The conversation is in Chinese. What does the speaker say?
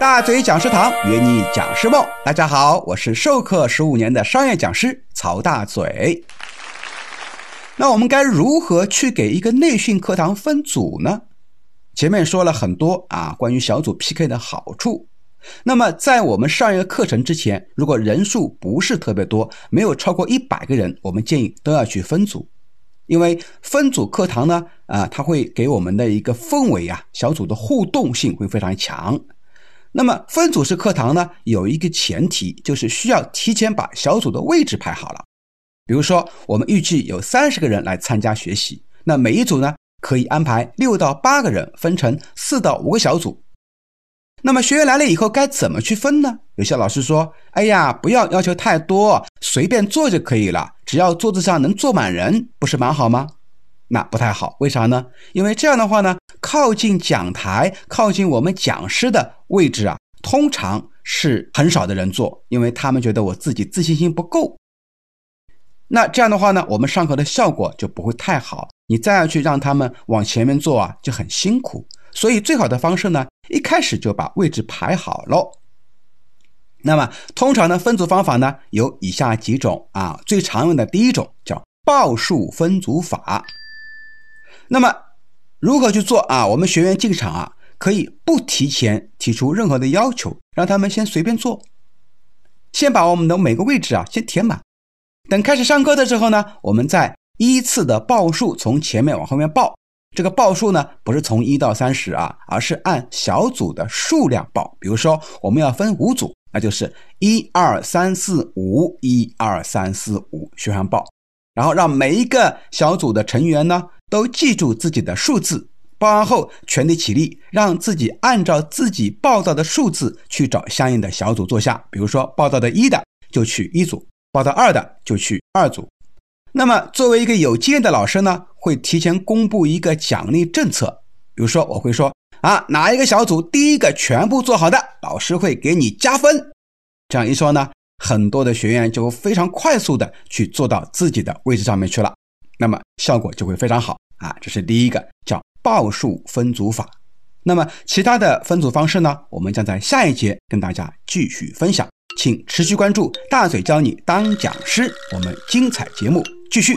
大嘴讲师堂约你讲师梦，大家好，我是授课十五年的商业讲师曹大嘴。那我们该如何去给一个内训课堂分组呢？前面说了很多啊，关于小组 PK 的好处。那么在我们上一个课程之前，如果人数不是特别多，没有超过一百个人，我们建议都要去分组，因为分组课堂呢，啊，它会给我们的一个氛围啊，小组的互动性会非常强。那么分组式课堂呢，有一个前提，就是需要提前把小组的位置排好了。比如说，我们预计有三十个人来参加学习，那每一组呢，可以安排六到八个人，分成四到五个小组。那么学员来了以后，该怎么去分呢？有些老师说：“哎呀，不要要求太多，随便坐就可以了，只要桌子上能坐满人，不是蛮好吗？”那不太好，为啥呢？因为这样的话呢，靠近讲台、靠近我们讲师的位置啊，通常是很少的人坐，因为他们觉得我自己自信心不够。那这样的话呢，我们上课的效果就不会太好。你再要去让他们往前面坐啊，就很辛苦。所以最好的方式呢，一开始就把位置排好喽。那么通常的分组方法呢，有以下几种啊，最常用的第一种叫报数分组法。那么，如何去做啊？我们学员进场啊，可以不提前提出任何的要求，让他们先随便坐，先把我们的每个位置啊先填满。等开始上课的时候呢，我们再依次的报数，从前面往后面报。这个报数呢，不是从一到三十啊，而是按小组的数量报。比如说，我们要分五组，那就是一二三四五，一二三四五，循环报。然后让每一个小组的成员呢。都记住自己的数字，报完后全体起立，让自己按照自己报到的数字去找相应的小组坐下。比如说报到的一的就去一组，报到二的就去二组。那么作为一个有经验的老师呢，会提前公布一个奖励政策。比如说我会说啊，哪一个小组第一个全部做好的，老师会给你加分。这样一说呢，很多的学员就非常快速的去坐到自己的位置上面去了。那么效果就会非常好啊！这是第一个叫报数分组法。那么其他的分组方式呢？我们将在下一节跟大家继续分享，请持续关注大嘴教你当讲师，我们精彩节目继续。